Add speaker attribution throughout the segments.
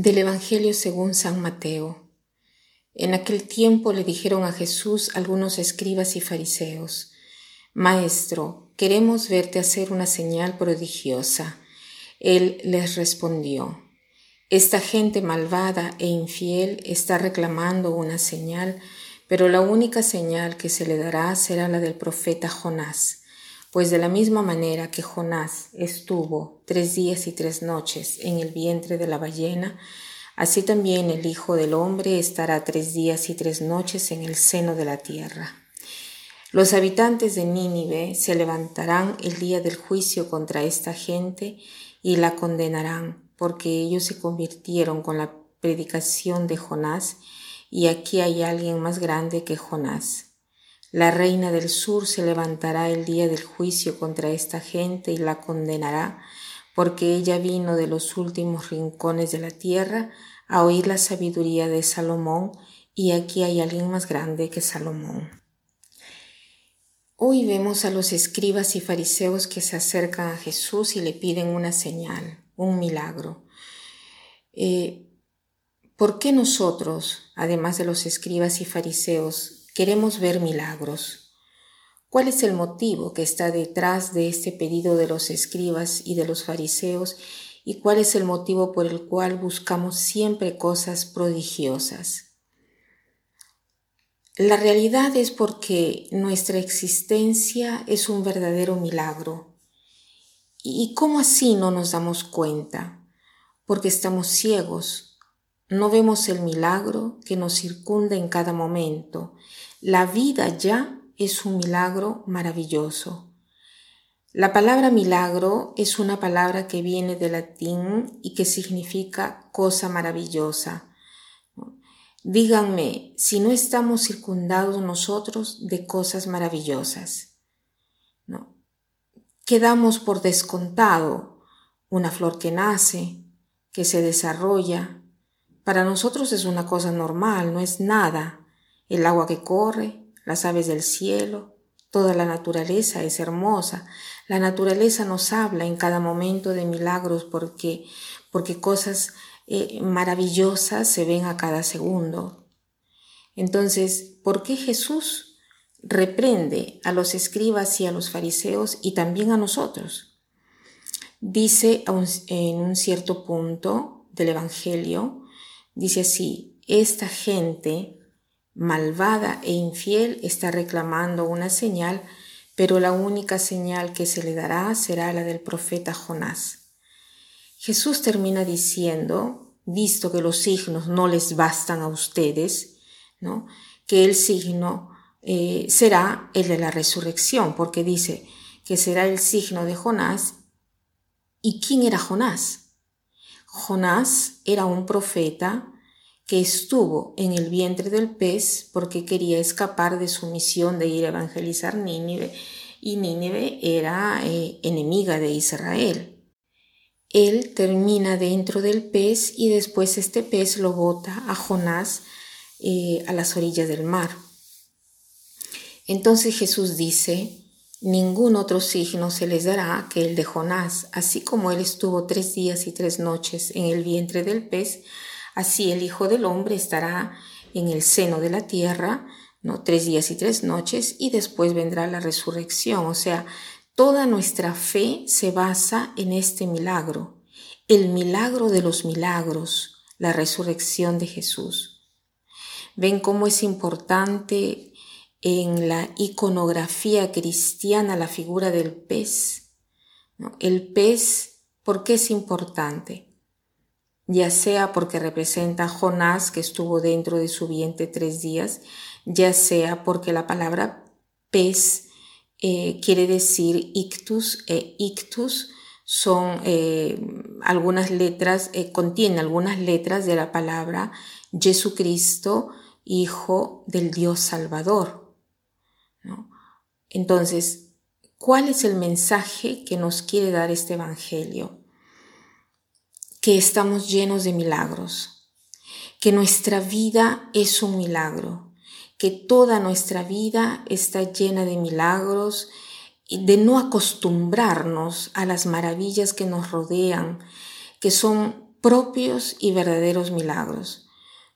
Speaker 1: Del Evangelio según San Mateo. En aquel tiempo le dijeron a Jesús algunos escribas y fariseos, Maestro, queremos verte hacer una señal prodigiosa. Él les respondió, Esta gente malvada e infiel está reclamando una señal, pero la única señal que se le dará será la del profeta Jonás. Pues de la misma manera que Jonás estuvo tres días y tres noches en el vientre de la ballena, así también el Hijo del Hombre estará tres días y tres noches en el seno de la tierra. Los habitantes de Nínive se levantarán el día del juicio contra esta gente y la condenarán, porque ellos se convirtieron con la predicación de Jonás, y aquí hay alguien más grande que Jonás. La reina del sur se levantará el día del juicio contra esta gente y la condenará, porque ella vino de los últimos rincones de la tierra a oír la sabiduría de Salomón, y aquí hay alguien más grande que Salomón. Hoy vemos a los escribas y fariseos que se acercan a Jesús y le piden una señal, un milagro. Eh, ¿Por qué nosotros, además de los escribas y fariseos, Queremos ver milagros. ¿Cuál es el motivo que está detrás de este pedido de los escribas y de los fariseos y cuál es el motivo por el cual buscamos siempre cosas prodigiosas? La realidad es porque nuestra existencia es un verdadero milagro. ¿Y cómo así no nos damos cuenta? Porque estamos ciegos. No vemos el milagro que nos circunda en cada momento la vida ya es un milagro maravilloso. La palabra milagro es una palabra que viene del latín y que significa cosa maravillosa. Díganme si no estamos circundados nosotros de cosas maravillosas. ¿no? Quedamos por descontado una flor que nace, que se desarrolla. Para nosotros es una cosa normal, no es nada el agua que corre, las aves del cielo, toda la naturaleza es hermosa. La naturaleza nos habla en cada momento de milagros porque, porque cosas eh, maravillosas se ven a cada segundo. Entonces, ¿por qué Jesús reprende a los escribas y a los fariseos y también a nosotros? Dice en un cierto punto del Evangelio, dice así, esta gente malvada e infiel está reclamando una señal, pero la única señal que se le dará será la del profeta Jonás. Jesús termina diciendo, visto que los signos no les bastan a ustedes, ¿no? que el signo eh, será el de la resurrección, porque dice que será el signo de Jonás. ¿Y quién era Jonás? Jonás era un profeta que estuvo en el vientre del pez porque quería escapar de su misión de ir a evangelizar Nínive y Nínive era eh, enemiga de Israel. Él termina dentro del pez y después este pez lo bota a Jonás eh, a las orillas del mar. Entonces Jesús dice, ningún otro signo se les dará que el de Jonás, así como él estuvo tres días y tres noches en el vientre del pez, Así el Hijo del Hombre estará en el seno de la tierra, ¿no? Tres días y tres noches, y después vendrá la resurrección. O sea, toda nuestra fe se basa en este milagro, el milagro de los milagros, la resurrección de Jesús. Ven cómo es importante en la iconografía cristiana la figura del pez. El pez, ¿por qué es importante? ya sea porque representa a Jonás que estuvo dentro de su vientre tres días, ya sea porque la palabra pez eh, quiere decir ictus e ictus son eh, algunas letras, contiene algunas letras de la palabra Jesucristo, Hijo del Dios Salvador. Entonces, ¿cuál es el mensaje que nos quiere dar este Evangelio? que estamos llenos de milagros, que nuestra vida es un milagro, que toda nuestra vida está llena de milagros y de no acostumbrarnos a las maravillas que nos rodean, que son propios y verdaderos milagros.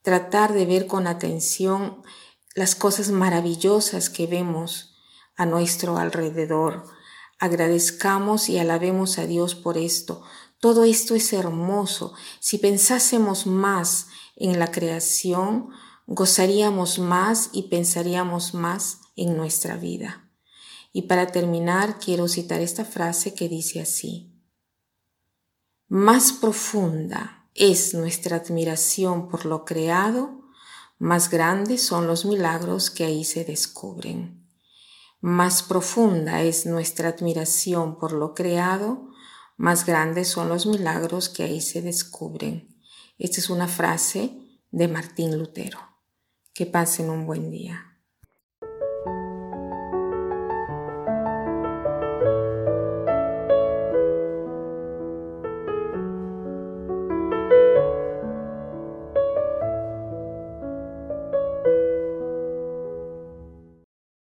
Speaker 1: Tratar de ver con atención las cosas maravillosas que vemos a nuestro alrededor. Agradezcamos y alabemos a Dios por esto. Todo esto es hermoso. Si pensásemos más en la creación, gozaríamos más y pensaríamos más en nuestra vida. Y para terminar, quiero citar esta frase que dice así. Más profunda es nuestra admiración por lo creado, más grandes son los milagros que ahí se descubren. Más profunda es nuestra admiración por lo creado, más grandes son los milagros que ahí se descubren. Esta es una frase de Martín Lutero. Que pasen un buen día.